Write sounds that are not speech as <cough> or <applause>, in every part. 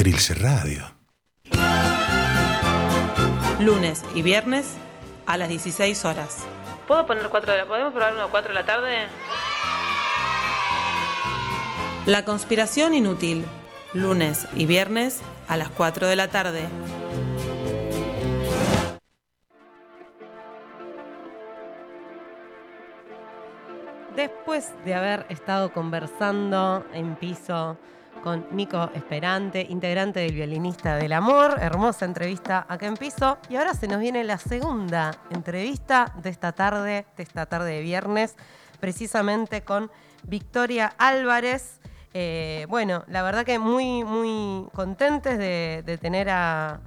Trilce Radio. Lunes y viernes a las 16 horas. ¿Puedo poner 4 de la ¿Podemos probar uno a 4 de la tarde? La conspiración inútil. Lunes y viernes a las 4 de la tarde. Después de haber estado conversando en piso con Nico Esperante, integrante del Violinista del Amor, hermosa entrevista acá en piso, y ahora se nos viene la segunda entrevista de esta tarde, de esta tarde de viernes, precisamente con Victoria Álvarez. Eh, bueno, la verdad que muy, muy contentes de, tener a,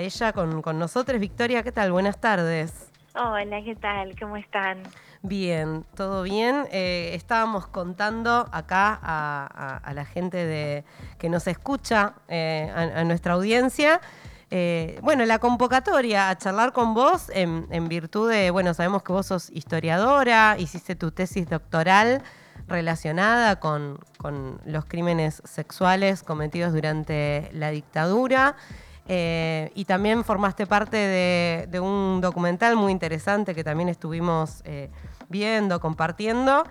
ella con, con nosotros. Victoria, ¿qué tal? Buenas tardes. Hola, ¿qué tal? ¿Cómo están? Bien, todo bien. Eh, estábamos contando acá a, la gente de, que nos escucha, eh, a, nuestra audiencia. Eh, bueno, la convocatoria a charlar con vos en, virtud de, bueno, sabemos que vos sos historiadora, hiciste tu tesis doctoral relacionada con, los crímenes sexuales cometidos durante la dictadura. Y también formaste parte de, un documental muy interesante que también estuvimos viendo, compartiendo.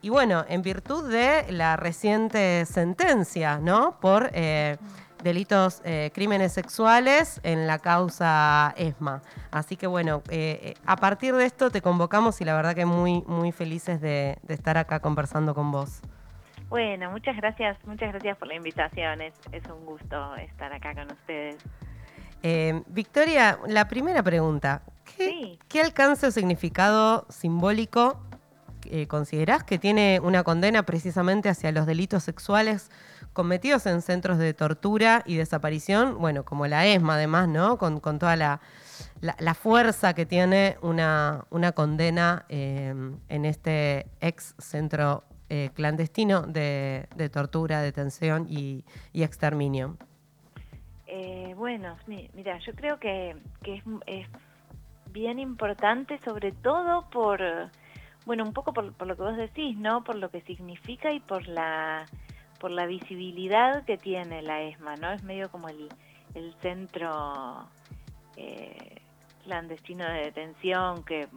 Y, bueno, en virtud de la reciente sentencia, ¿no? Por eh, delitos, eh, crímenes sexuales en la causa ESMA. Así que bueno, eh, a partir de esto te convocamos y la verdad que muy, muy felices de, estar acá conversando con vos. Bueno, muchas gracias, muchas gracias por la invitación. Es, un gusto estar acá con ustedes. Victoria, la primera pregunta. ¿Qué, alcance o significado simbólico eh, considerás que tiene una condena precisamente hacia los delitos sexuales cometidos en centros de tortura y desaparición? Bueno, como la ESMA además, ¿no? Con, toda la, fuerza que tiene una, condena eh, en este ex centro eh, clandestino de, tortura, detención y, exterminio. bueno, mira, yo creo que, es bien importante, sobre todo por, bueno, un poco por, lo que vos decís, ¿no? Por lo que significa y por la, por la visibilidad que tiene la ESMA, ¿no? Es medio como el, el centro eh, clandestino de detención que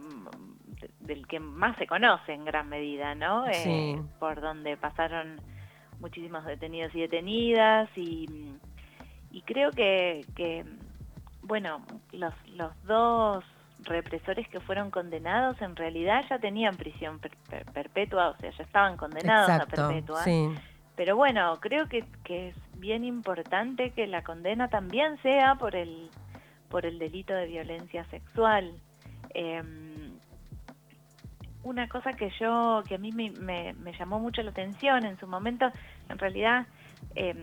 del que más se conoce en gran medida, ¿no? Eh, por donde pasaron muchísimos detenidos y detenidas y, y creo que, que bueno, los, los dos represores que fueron condenados en realidad ya tenían prisión perpetua, o sea, ya estaban condenados a perpetua. Pero bueno, creo que, que, es bien importante que la condena también sea por el, por el delito de violencia sexual. Em, una cosa que yo, que a mí me, llamó mucho la atención en su momento, en realidad Em,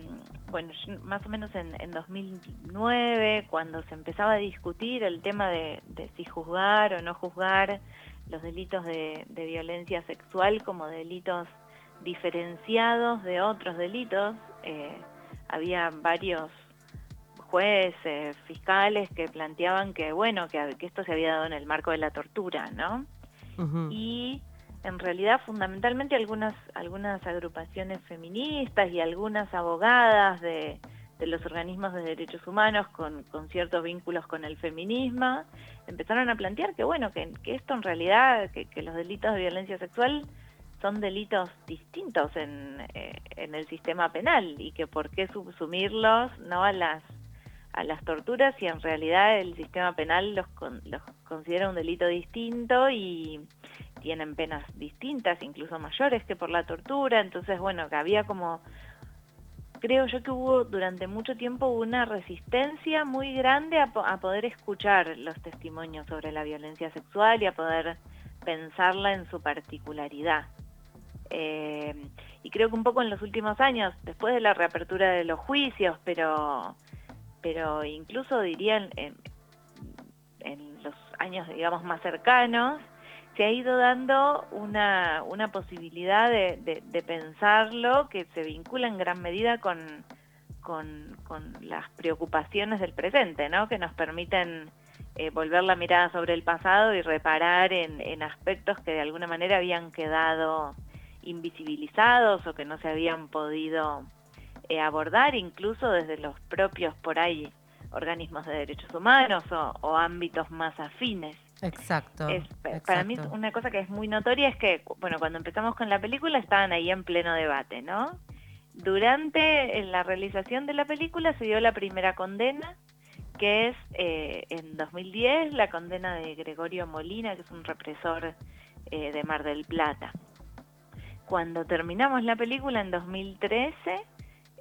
bueno, más o menos en, en, 2009, cuando se empezaba a discutir el tema de, si juzgar o no juzgar los delitos de, violencia sexual como delitos diferenciados de otros delitos, eh, había varios jueces, fiscales que planteaban que, bueno, que, esto se había dado en el marco de la tortura, ¿no? Y en realidad fundamentalmente algunas, algunas agrupaciones feministas y algunas abogadas de, los organismos de derechos humanos con, ciertos vínculos con el feminismo, empezaron a plantear que bueno, que, esto en realidad, que, los delitos de violencia sexual son delitos distintos en, eh, en el sistema penal y que por qué subsumirlos no a las a las torturas y en realidad el sistema penal los, los considera un delito distinto y, tienen penas distintas, incluso mayores que por la tortura, entonces bueno, que había como, creo yo que hubo durante mucho tiempo una resistencia muy grande a, poder escuchar los testimonios sobre la violencia sexual y a poder pensarla en su particularidad. Eh, y creo que un poco en los últimos años, después de la reapertura de los juicios, pero, pero incluso diría en, los años, digamos, más cercanos, se ha ido dando una, una posibilidad de, de, pensarlo que se vincula en gran medida con, con, con las preocupaciones del presente, ¿no? que nos permiten eh, volver la mirada sobre el pasado y reparar en, aspectos que de alguna manera habían quedado invisibilizados o que no se habían podido abordar incluso desde los propios por ahí organismos de derechos humanos o, ámbitos más afines. Exacto, Para mí una cosa que es muy notoria es que, bueno, cuando empezamos con la película estaban ahí en pleno debate, ¿no? Durante la realización de la película se dio la primera condena, que es eh, en 2010 la condena de Gregorio Molina, que es un represor eh, de Mar del Plata. Cuando terminamos la película en 2013,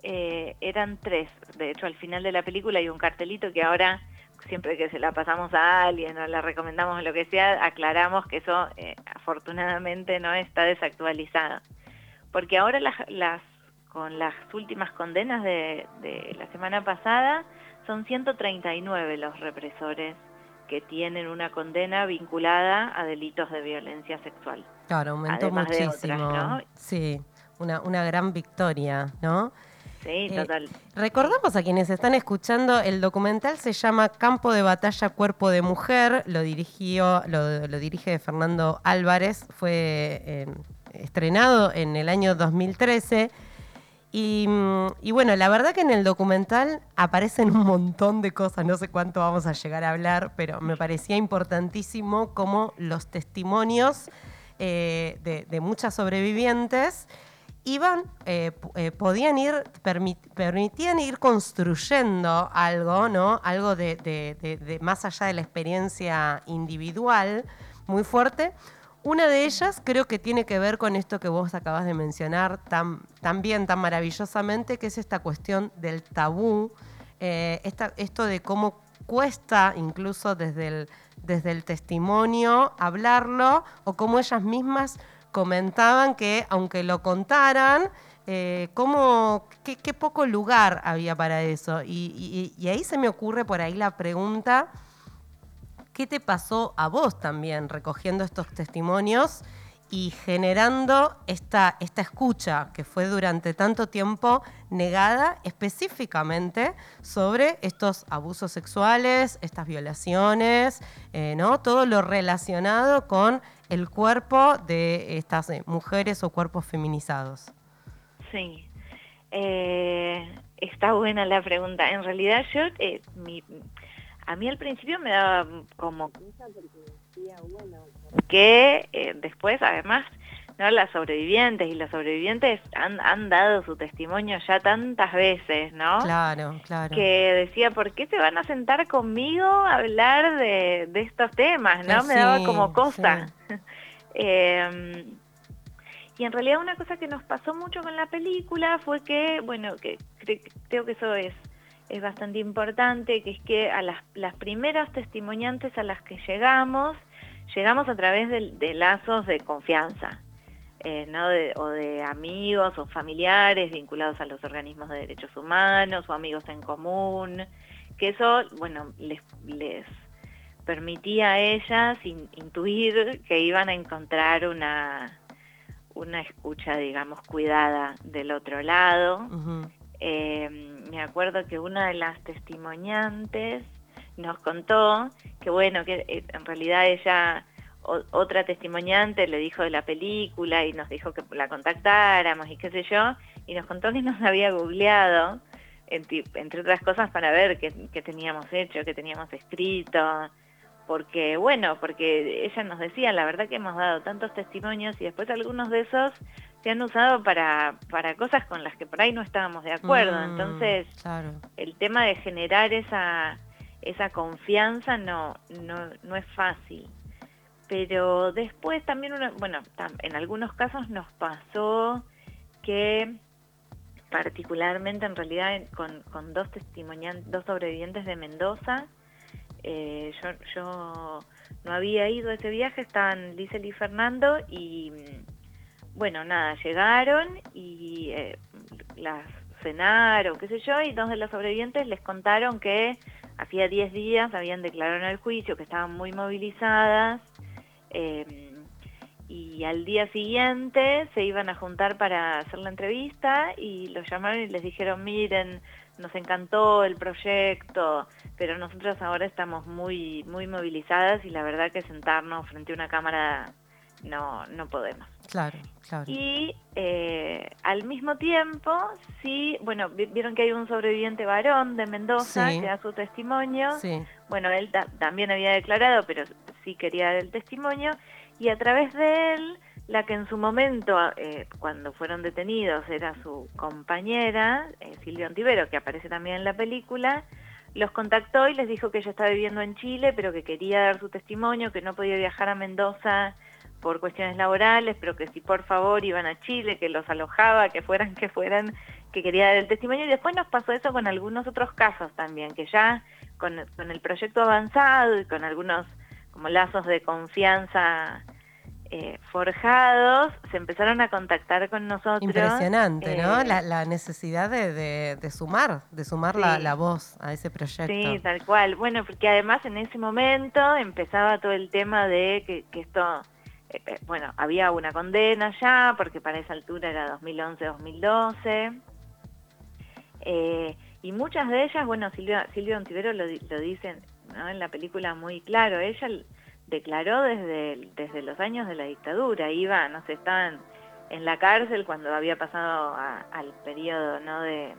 eh, eran tres. De hecho, al final de la película hay un cartelito que ahora, siempre que se la pasamos a alguien o la recomendamos lo que sea, aclaramos que eso eh, afortunadamente no está desactualizado. Porque ahora las, las con las últimas condenas de, de la semana pasada, son 139 los represores que tienen una condena vinculada a delitos de violencia sexual. Claro, aumentó muchísimo. Sí, una, una gran victoria, ¿no? Sí, eh, total. recordamos a quienes están escuchando, el documental se llama Campo de Batalla Cuerpo de Mujer, lo dirigió, lo, dirige Fernando Álvarez, fue eh, estrenado en el año 2013 Mm, y, bueno, la verdad que en el documental aparecen un montón de cosas, no sé cuánto vamos a llegar a hablar, pero me parecía importantísimo cómo los testimonios eh, de, muchas sobrevivientes iban, eh, eh, podían ir, permitían ir construyendo algo, ¿no? Algo de más allá de la experiencia individual muy fuerte una de ellas creo que tiene que ver con esto que vos acabas de mencionar tan, bien, tan maravillosamente, que es esta cuestión del tabú, eh, esto de cómo cuesta incluso desde el, desde el testimonio hablarlo o cómo ellas mismas comentaban que aunque lo contaran, eh, qué, poco lugar había para eso. y ahí se me ocurre por ahí la pregunta ¿Qué te pasó a vos también recogiendo estos testimonios y generando esta, esta escucha que fue durante tanto tiempo negada específicamente sobre estos abusos sexuales, estas violaciones, eh, ¿no? todo lo relacionado con el cuerpo de estas eh, mujeres o cuerpos feminizados? Sí, eh, está buena la pregunta. En realidad yo, mi, a mí al principio me daba como que eh, después además no las sobrevivientes y los sobrevivientes han, han dado su testimonio ya tantas veces, ¿no? Claro, claro. Que decía, ¿por qué se van a sentar conmigo a hablar de, estos temas? ¿no? me daba como cosa. <laughs> Em, y en realidad una cosa que nos pasó mucho con la película fue que, bueno, que creo que eso es es bastante importante, que es que a las, las primeras testimoniantes a las que llegamos, llegamos a través de, lazos de confianza, eh, ¿no? o de amigos o familiares vinculados a los organismos de derechos humanos o amigos en común, que eso, bueno, les, les permitía a ellas intuir que iban a encontrar una, una escucha, digamos, cuidada del otro lado. Eh, me acuerdo que una de las testimoniantes nos contó que bueno, que eh, en realidad ella, otra testimoniante le dijo de la película y nos dijo que la contactáramos y qué sé yo, y nos contó que nos <laughs> había googleado, entre otras cosas, para ver qué, qué teníamos hecho, qué teníamos escrito, porque bueno, porque ella nos decía, la verdad que hemos dado tantos testimonios y después algunos de esos se han usado para, para cosas con las que por ahí no estábamos de acuerdo. Mm, Entonces, el tema de generar esa, esa confianza no, no, no es fácil. Pero después también, bueno, en algunos casos nos pasó que particularmente en realidad con, con dos dos sobrevivientes de Mendoza, eh, yo, yo no había ido a ese viaje, estaban Lizel y Fernando y bueno, nada, llegaron y eh, las cenaron, qué sé yo, y dos de los sobrevivientes les contaron que hacía 10 días habían declarado en el juicio, que estaban muy movilizadas, eh, y al día siguiente se iban a juntar para hacer la entrevista y los llamaron y les dijeron, miren, nos encantó el proyecto, pero nosotros ahora estamos muy, muy movilizadas y la verdad que sentarnos frente a una cámara no, no podemos. Claro, claro. Y eh, al mismo tiempo, sí, bueno, vieron que hay un sobreviviente varón de Mendoza que da su testimonio. Sí. Bueno, él también había declarado, pero sí quería dar el testimonio. Y a través de él, la que en su momento, eh, cuando fueron detenidos, era su compañera, eh, Silvia Antivero, que aparece también en la película, los contactó y les dijo que ella estaba viviendo en Chile, pero que quería dar su testimonio, que no podía viajar a Mendoza por cuestiones laborales, pero que si por favor iban a Chile, que los alojaba, que fueran, que fueran, que quería dar el testimonio. Y después nos pasó eso con algunos otros casos también, que ya con, con el proyecto avanzado y con algunos como lazos de confianza eh, forjados, se empezaron a contactar con nosotros. Impresionante, ¿no? Eh, la, necesidad de, sumar, de sumar la, voz a ese proyecto. Sí, tal cual. Bueno, porque además en ese momento empezaba todo el tema de que, esto, eh, bueno, había una condena ya, porque para esa altura era 2011-2012. y muchas de ellas, bueno, Silvia, Silvia Ontivero lo, lo dicen en la película muy claro, ella declaró desde, desde los años de la dictadura, iba, no sé, estaban en la cárcel cuando había pasado al periodo ¿no? de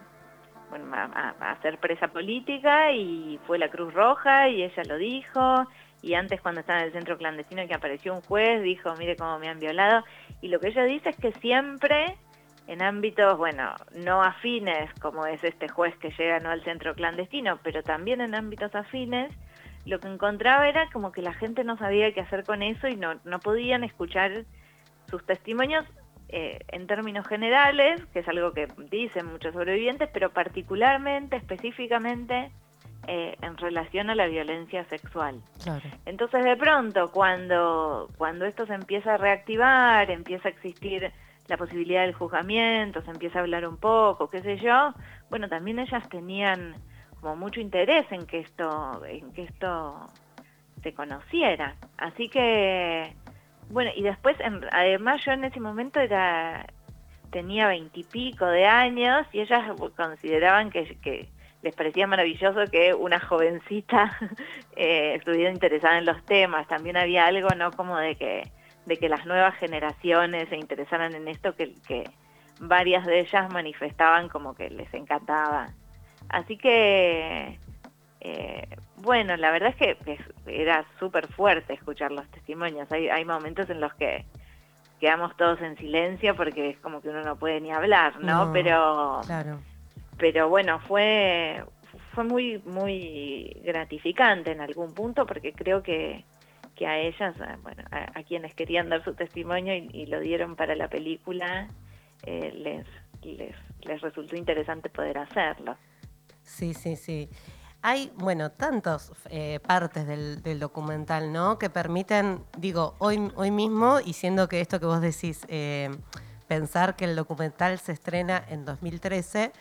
bueno, a, ser presa política y fue la Cruz Roja y ella lo dijo y antes cuando estaba en el centro clandestino que apareció un juez dijo mire cómo me han violado y lo que ella dice es que siempre en ámbitos bueno no afines como es este juez que llega no al centro clandestino pero también en ámbitos afines lo que encontraba era como que la gente no sabía qué hacer con eso y no, no podían escuchar sus testimonios eh, en términos generales, que es algo que dicen muchos sobrevivientes, pero particularmente, específicamente, eh, en relación a la violencia sexual. Entonces, de pronto, cuando, cuando esto se empieza a reactivar, empieza a existir la posibilidad del juzgamiento, se empieza a hablar un poco, qué sé yo, bueno, también ellas tenían como mucho interés en que esto, en que esto se conociera. Así que, bueno, y después, además yo en ese momento era tenía veintipico de años y ellas consideraban que, que, les parecía maravilloso que una jovencita <laughs> eh, estuviera interesada en los temas. También había algo, ¿no? Como de que, de que las nuevas generaciones se interesaran en esto, que, que varias de ellas manifestaban como que les encantaba Así que, eh, bueno, la verdad es que era súper fuerte escuchar los testimonios. Hay, hay momentos en los que quedamos todos en silencio porque es como que uno no puede ni hablar, ¿no? pero, claro. Pero bueno, fue fue muy muy gratificante en algún punto porque creo que, que a ellas, bueno, a, quienes querían dar su testimonio y, lo dieron para la película, eh, les, les, les resultó interesante poder hacerlo. Sí, sí, sí. Hay, bueno, tantas eh, partes del, documental, ¿no? Que permiten, digo, hoy, hoy mismo, y siendo que esto que vos decís, eh, pensar que el documental se estrena en 2013,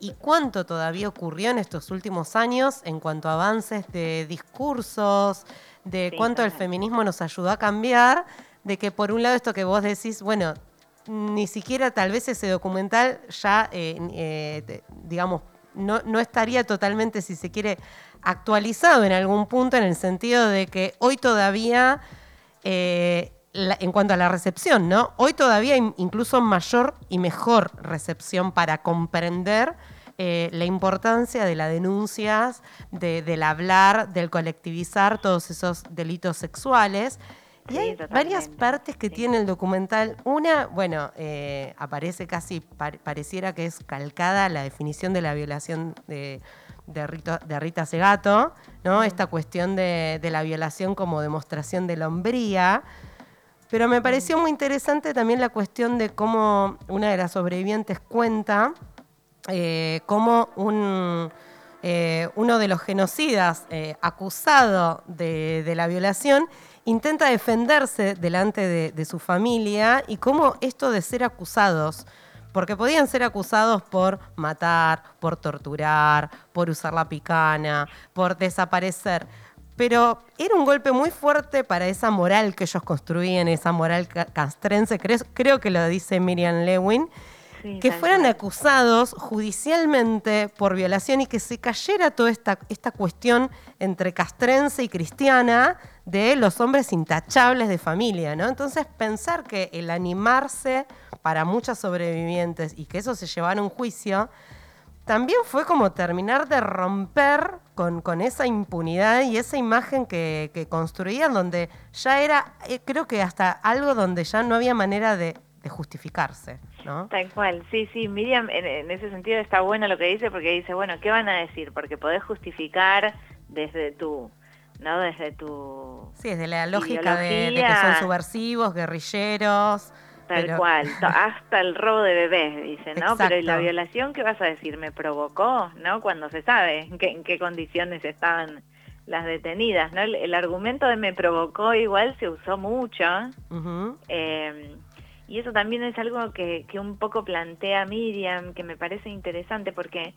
y cuánto todavía ocurrió en estos últimos años en cuanto a avances de discursos, de cuánto el feminismo nos ayudó a cambiar, de que por un lado esto que vos decís, bueno, ni siquiera tal vez ese documental ya, eh, digamos, no, estaría totalmente, si se quiere, actualizado en algún punto en el sentido de que hoy todavía, eh, en cuanto a la recepción, ¿no? Hoy todavía hay incluso mayor y mejor recepción para comprender eh, la importancia de las denuncias, del hablar, del colectivizar todos esos delitos sexuales. Y hay varias partes que tiene el documental. Una, bueno, eh, aparece casi, pareciera que es calcada la definición de la violación de, de, Rita Segato, ¿no? Esta cuestión de, la violación como demostración de la hombría. Pero me pareció muy interesante también la cuestión de cómo una de las sobrevivientes cuenta eh, cómo un, eh, uno de los genocidas acusado de, de la violación intenta defenderse delante de, su familia y cómo esto de ser acusados, porque podían ser acusados por matar, por torturar, por usar la picana, por desaparecer, pero era un golpe muy fuerte para esa moral que ellos construían, esa moral castrense, creo, creo que lo dice Miriam Lewin, que fueran acusados judicialmente por violación y que se cayera toda esta, esta cuestión entre castrense y cristiana de los hombres intachables de familia, ¿no? Entonces pensar que el animarse para muchas sobrevivientes y que eso se llevara a un juicio, también fue como terminar de romper con, con esa impunidad y esa imagen que, que construían, donde ya era, eh, creo que hasta algo donde ya no había manera de de justificarse, ¿no? Tal cual, sí, sí, Miriam en, ese sentido está bueno lo que dice porque dice, bueno, ¿qué van a decir? Porque podés justificar desde tu, ¿no? Desde tu... Sí, desde la lógica de, que son subversivos, guerrilleros... Tal cual, <laughs> hasta el robo de bebés, dice, ¿no? Pero ¿y la violación qué vas a decir? ¿Me provocó? ¿No? Cuando se sabe en qué, en qué condiciones estaban las detenidas, ¿no? El, argumento de me provocó igual se usó mucho. eh, y eso también es algo que, que un poco plantea Miriam, que me parece interesante porque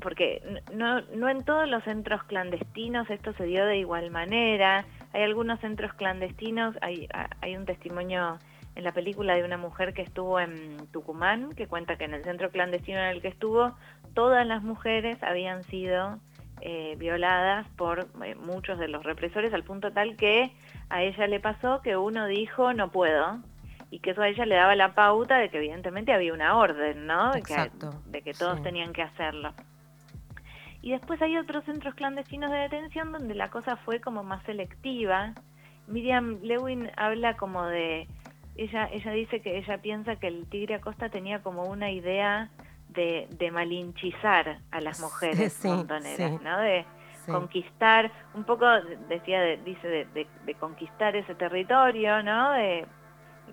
porque no, no en todos los centros clandestinos esto se dio de igual manera. Hay algunos centros clandestinos, hay, hay un testimonio en la película de una mujer que estuvo en Tucumán, que cuenta que en el centro clandestino en el que estuvo, todas las mujeres habían sido eh, violadas por eh, muchos de los represores, al punto tal que a ella le pasó que uno dijo, no puedo, y que eso a ella le daba la pauta de que evidentemente había una orden, ¿no? Que, de que todos tenían que hacerlo. Y después hay otros centros clandestinos de detención donde la cosa fue como más selectiva. Miriam Lewin habla como de, ella, ella dice que ella piensa que el Tigre Acosta tenía como una idea de, de malinchizar a las mujeres montoneras, ¿no? De conquistar, un poco decía, dice de, de, conquistar ese territorio, ¿no? De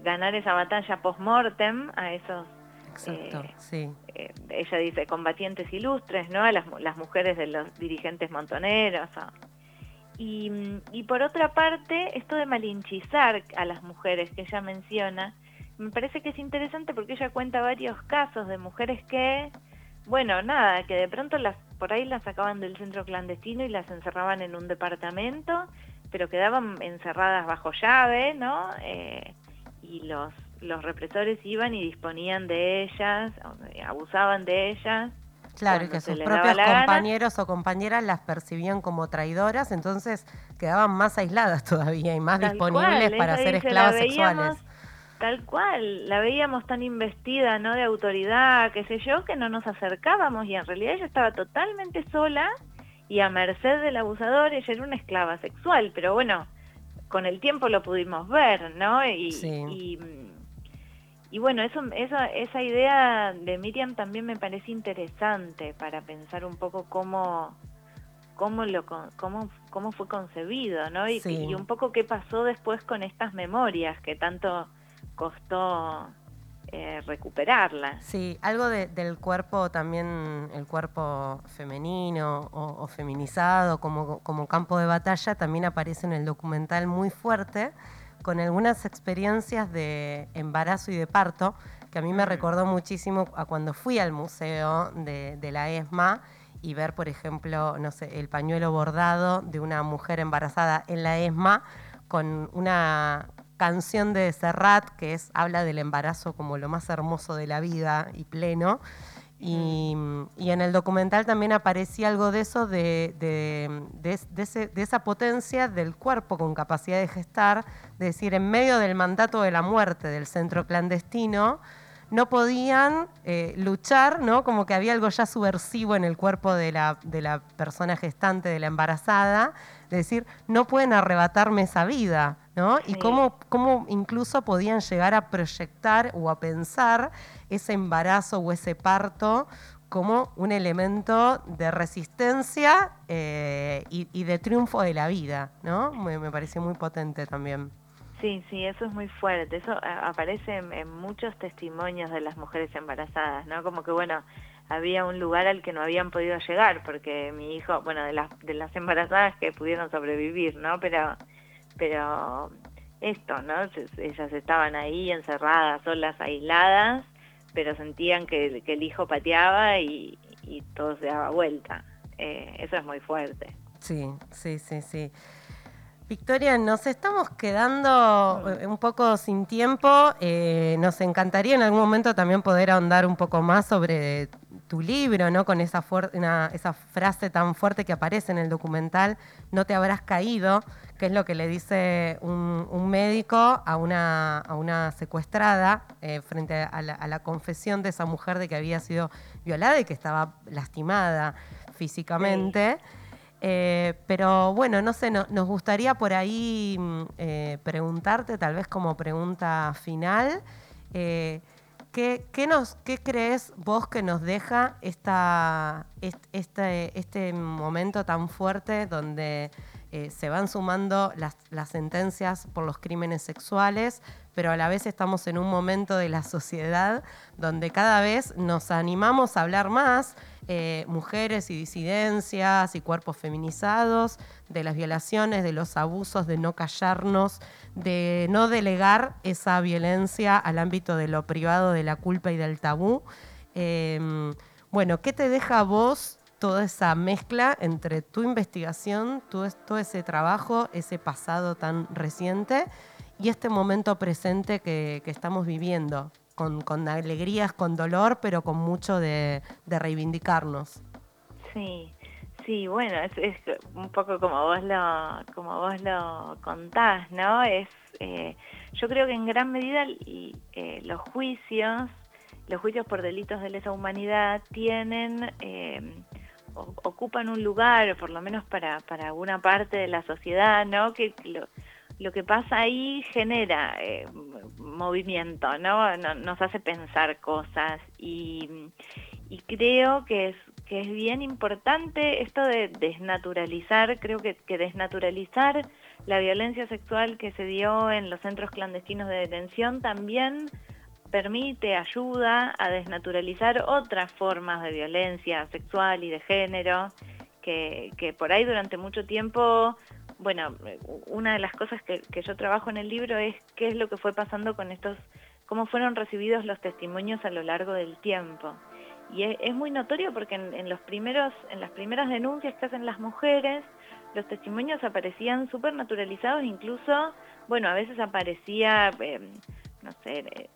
ganar esa batalla post-mortem a esos, Exacto, eh, sí. Eh, ella dice combatientes ilustres, ¿no? A las, las mujeres de los dirigentes montoneros. Y, por otra parte, esto de malinchizar a las mujeres que ella menciona, me parece que es interesante porque ella cuenta varios casos de mujeres que, bueno, nada, que de pronto las por ahí las sacaban del centro clandestino y las encerraban en un departamento, pero quedaban encerradas bajo llave, ¿no? Eh, y los, los represores iban y disponían de ellas, abusaban de ellas. Claro, y que sus propios compañeros o compañeras las percibían como traidoras, entonces quedaban más aisladas <laughs> todavía y más disponibles para ser esclavas sexuales. Tal cual, la veíamos tan investida, ¿no? De autoridad, qué sé yo, que no nos acercábamos y en realidad ella estaba totalmente sola y a merced del abusador, ella era una esclava sexual, pero bueno, con el tiempo lo pudimos ver, ¿no? Y, y, bueno, eso, esa, esa idea de Miriam también me parece interesante para pensar un poco cómo, cómo, lo, cómo, cómo fue concebido, ¿no? Y, y un poco qué pasó después con estas memorias que tanto costó eh, recuperarla. Sí, algo del cuerpo también, el cuerpo femenino o, feminizado como, como, campo de batalla también aparece en el documental muy fuerte, con algunas experiencias de embarazo y de parto, que a mí me mm. recordó muchísimo a cuando fui al museo de, de la ESMA y ver, por ejemplo, no sé, el pañuelo bordado de una mujer embarazada en la ESMA con una canción de Serrat que es, habla del embarazo como lo más hermoso de la vida y pleno. Y, en el documental también aparecía algo de eso, de, de, esa potencia del cuerpo con capacidad de gestar, de decir, en medio del mandato de la muerte del centro clandestino, no podían eh, luchar, ¿no? Como que había algo ya subversivo en el cuerpo de la, de la persona gestante, de la embarazada, de decir, no pueden arrebatarme esa vida. ¿no? Y cómo, cómo incluso podían llegar a proyectar o a pensar ese embarazo o ese parto como un elemento de resistencia eh, y, de triunfo de la vida, ¿no? Me, me, pareció muy potente también. Sí, sí, eso es muy fuerte. Eso eh, aparece en, muchos testimonios de las mujeres embarazadas, ¿no? Como que, bueno, había un lugar al que no habían podido llegar, porque mi hijo, bueno, de las, de las embarazadas que pudieron sobrevivir, ¿no? Pero pero esto, ¿no? Ellas estaban ahí encerradas, solas, aisladas, pero sentían que, el hijo pateaba y, todo se daba vuelta. Eh, eso es muy fuerte. Sí, sí, sí, sí. Victoria, nos estamos quedando eh, un poco sin tiempo. Eh, nos encantaría en algún momento también poder ahondar un poco más sobre tu libro, ¿no? Con esa, esa frase tan fuerte que aparece en el documental, no te habrás caído, que es lo que le dice un, médico a una, a una secuestrada eh, frente a la, confesión de esa mujer de que había sido violada y que estaba lastimada físicamente. Eh, pero bueno, no sé, nos gustaría por ahí mm, eh, preguntarte, tal vez como pregunta final, eh, ¿qué, nos, ¿qué, crees vos que nos deja esta, este, este momento tan fuerte donde se van sumando las, sentencias por los crímenes sexuales, pero a la vez estamos en un momento de la sociedad donde cada vez nos animamos a hablar más? Eh, mujeres y disidencias y cuerpos feminizados, de las violaciones, de los abusos, de no callarnos, de no delegar esa violencia al ámbito de lo privado, de la culpa y del tabú. Em, bueno, ¿qué te deja vos toda esa mezcla entre tu investigación, todo, ese trabajo, ese pasado tan reciente y este momento presente que estamos viviendo? con, alegrías, con dolor, pero con mucho de, reivindicarnos. Sí, sí, bueno, es, un poco como vos lo, como vos lo contás, ¿no? Es, eh, yo creo que en gran medida eh, los juicios, los juicios por delitos de lesa humanidad tienen eh, ocupan un lugar, por lo menos para, para alguna parte de la sociedad, ¿no? Que lo, lo que pasa ahí genera eh, movimiento, ¿no? Nos hace pensar cosas y, creo que es, que es bien importante esto de desnaturalizar, creo que, que desnaturalizar la violencia sexual que se dio en los centros clandestinos de detención también permite, ayuda a desnaturalizar otras formas de violencia sexual y de género que, que por ahí durante mucho tiempo bueno, una de las cosas que, yo trabajo en el libro es qué es lo que fue pasando con estos, cómo fueron recibidos los testimonios a lo largo del tiempo. Y es, muy notorio porque en, los primeros, en las primeras denuncias que hacen las mujeres, los testimonios aparecían súper naturalizados, incluso, bueno, a veces aparecía, eh, no sé,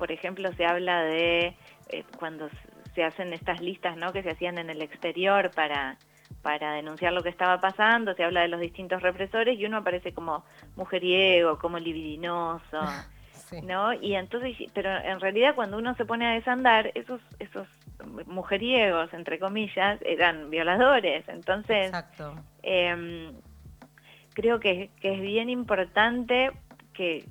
por ejemplo, se habla de eh, cuando se hacen estas listas, ¿no?, que se hacían en el exterior para para denunciar lo que estaba pasando, se habla de los distintos represores y uno aparece como mujeriego, como libidinoso, <laughs> ¿no? Y entonces, pero en realidad cuando uno se pone a desandar, esos, esos mujeriegos, entre comillas, eran violadores. Entonces, em, creo que, es bien importante que,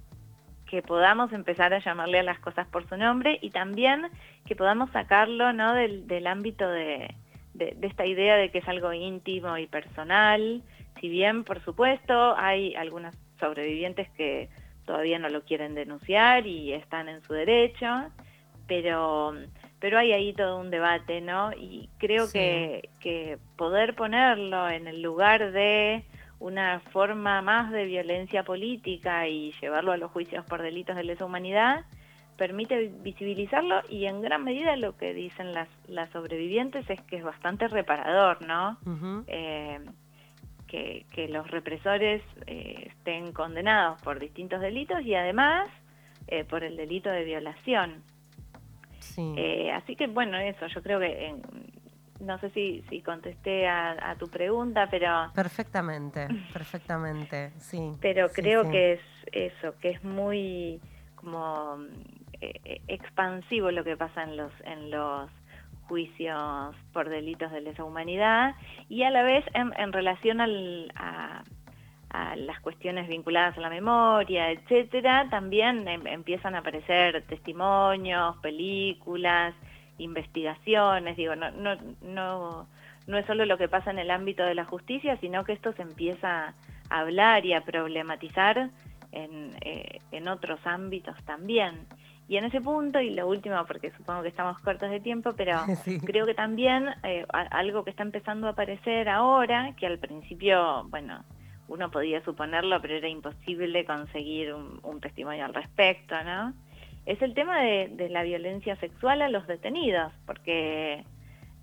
que podamos empezar a llamarle a las cosas por su nombre y también que podamos sacarlo ¿no? del, del ámbito de, de, esta idea de que es algo íntimo y personal, si bien por supuesto hay algunas sobrevivientes que todavía no lo quieren denunciar y están en su derecho, pero, pero hay ahí todo un debate, ¿no? Y creo que, que poder ponerlo en el lugar de una forma más de violencia política y llevarlo a los juicios por delitos de lesa humanidad, permite visibilizarlo y en gran medida lo que dicen las, las sobrevivientes es que es bastante reparador, ¿no? Eh, que, que, los represores eh, estén condenados por distintos delitos y además eh, por el delito de violación. así que bueno, eso, yo creo que no sé si, si contesté a, tu pregunta, pero... Perfectamente, perfectamente, sí. Pero creo que es eso, que es muy como eh, expansivo lo que pasa en los, en los juicios por delitos de lesa humanidad y a la vez en, relación a, las cuestiones vinculadas a la memoria, etcétera, también em, empiezan a aparecer testimonios, películas, investigaciones, digo, no, no, no, no es solo lo que pasa en el ámbito de la justicia, sino que esto se empieza a hablar y a problematizar en, eh, en otros ámbitos también. Y en ese punto, y lo último, porque supongo que estamos cortos de tiempo, pero <laughs> creo que también eh, algo que está empezando a aparecer ahora, que al principio, bueno, uno podía suponerlo, pero era imposible conseguir un, testimonio al respecto, ¿no? Es el tema de, la violencia sexual a los detenidos, porque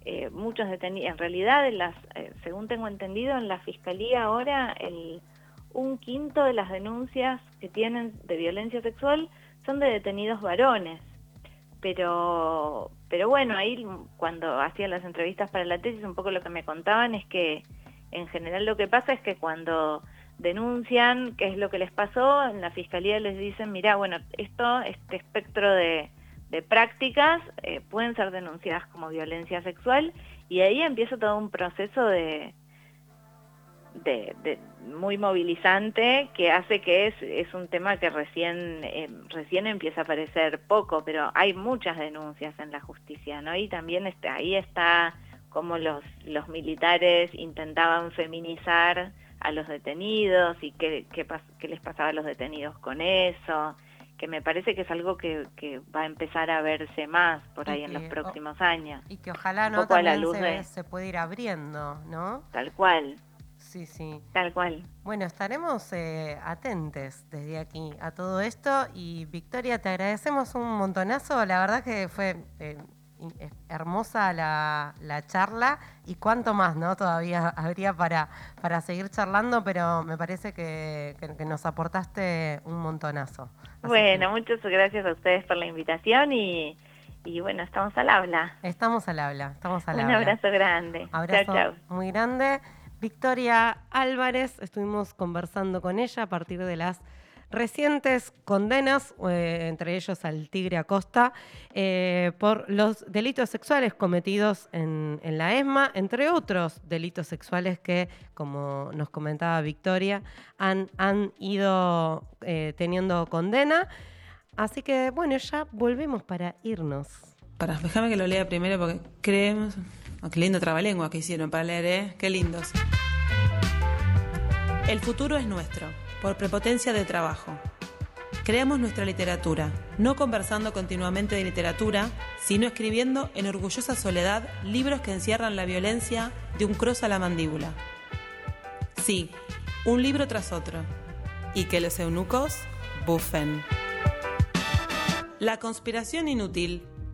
eh, muchos detenidos, en realidad, eh, según tengo entendido, en la fiscalía ahora el un quinto de las denuncias que tienen de violencia sexual son de detenidos varones. Pero, pero bueno, ahí cuando hacía las entrevistas para la tesis, un poco lo que me contaban es que en general lo que pasa es que cuando denuncian qué es lo que les pasó, en la fiscalía les dicen, mira, bueno, esto, este espectro de, prácticas eh, pueden ser denunciadas como violencia sexual y ahí empieza todo un proceso de, de, muy movilizante que hace que es, es un tema que recién, eh, recién empieza a aparecer poco, pero hay muchas denuncias en la justicia, ¿no? Y también está, ahí está como los, los militares intentaban feminizar a los detenidos y qué, qué, qué, les pasaba a los detenidos con eso, que me parece que es algo que, que va a empezar a verse más por ahí en los próximos años. Y que ojalá no también se, se puede ir abriendo, ¿no? Tal cual. Sí, sí. Tal cual. Bueno, estaremos eh, atentes desde aquí a todo esto y Victoria, te agradecemos un montonazo. La verdad que fue eh, hermosa la, charla y cuánto más, ¿no? Todavía <laughs> habría para, para seguir charlando, pero me parece que, nos aportaste un montonazo. bueno, muchas gracias a ustedes por la invitación y, bueno, estamos al habla. Estamos al habla, estamos al un habla. Un abrazo grande. Abrazo muy grande. Victoria Álvarez, estuvimos conversando con ella a partir de las recientes condenas, eh, entre ellos al Tigre Acosta, eh, por los delitos sexuales cometidos en, la ESMA, entre otros delitos sexuales que, como nos comentaba Victoria, han, han ido eh, teniendo condena. Así que, bueno, ya volvemos para irnos. Para, déjame que lo lea primero porque creemos... Oh, qué lindo trabalengua que hicieron para leer, ¿eh? Qué lindos. El futuro es nuestro por prepotencia de trabajo. Creamos nuestra literatura, no conversando continuamente de literatura, sino escribiendo en orgullosa soledad libros que encierran la violencia de un cross a la mandíbula. Sí, un libro tras otro. Y que los eunucos bufen. La conspiración inútil